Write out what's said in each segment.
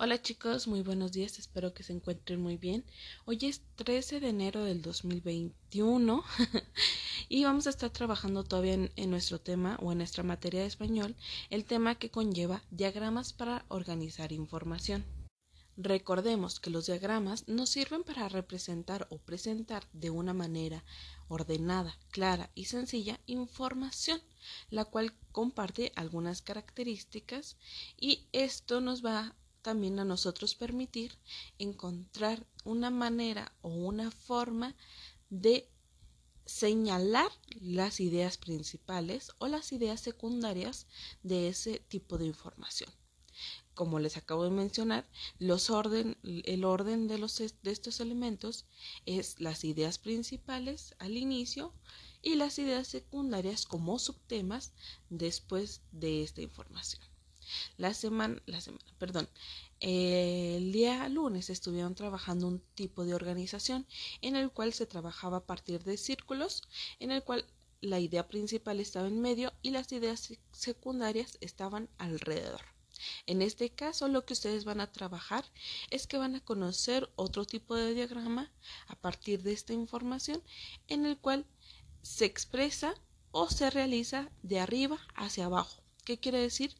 Hola chicos, muy buenos días, espero que se encuentren muy bien. Hoy es 13 de enero del 2021 y vamos a estar trabajando todavía en, nuestro tema o en nuestra materia de español, el tema que conlleva diagramas para organizar información. Recordemos que los diagramas nos sirven para representar o presentar de una manera ordenada, clara y sencilla información, la cual comparte algunas características y esto nos va también a nosotros permitir encontrar una manera o una forma de señalar las ideas principales o las ideas secundarias de ese tipo de información. Como les acabo de mencionar, el orden de estos elementos es las ideas principales al inicio y las ideas secundarias como subtemas después de esta información. La semana, la semana, perdón, el día lunes estuvieron trabajando un tipo de organización en el cual se trabajaba a partir de círculos, en el cual la idea principal estaba en medio y las ideas secundarias estaban alrededor. En este caso, lo que ustedes van a trabajar es que van a conocer otro tipo de diagrama a partir de esta información en el cual se expresa o se realiza de arriba hacia abajo. ¿Qué quiere decir?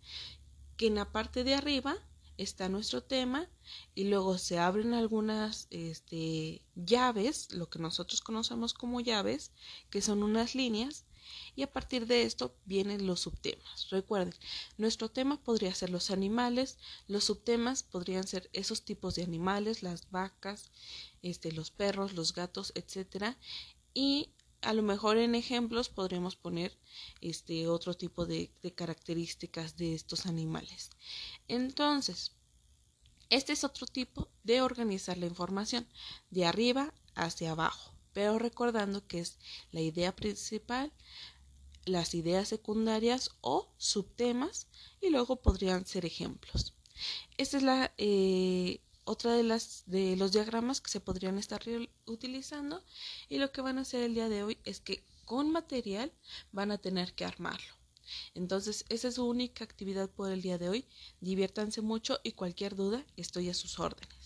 Que en la parte de arriba está nuestro tema y luego se abren algunas este, llaves, lo que nosotros conocemos como llaves, que son unas líneas, y a partir de esto vienen los subtemas. Recuerden, nuestro tema podría ser los animales, los subtemas podrían ser esos tipos de animales, las vacas, este, los perros, los gatos, etcétera, y a lo mejor en ejemplos podríamos poner este otro tipo de, características de estos animales. Entonces, este es otro tipo de organizar la información, de arriba hacia abajo, pero recordando que es la idea principal, las ideas secundarias o subtemas y luego podrían ser ejemplos. Esta es la eh, otra de las de los diagramas que se podrían estar utilizando y lo que van a hacer el día de hoy es que con material van a tener que armarlo. Entonces, esa es su única actividad por el día de hoy. Diviértanse mucho y cualquier duda estoy a sus órdenes.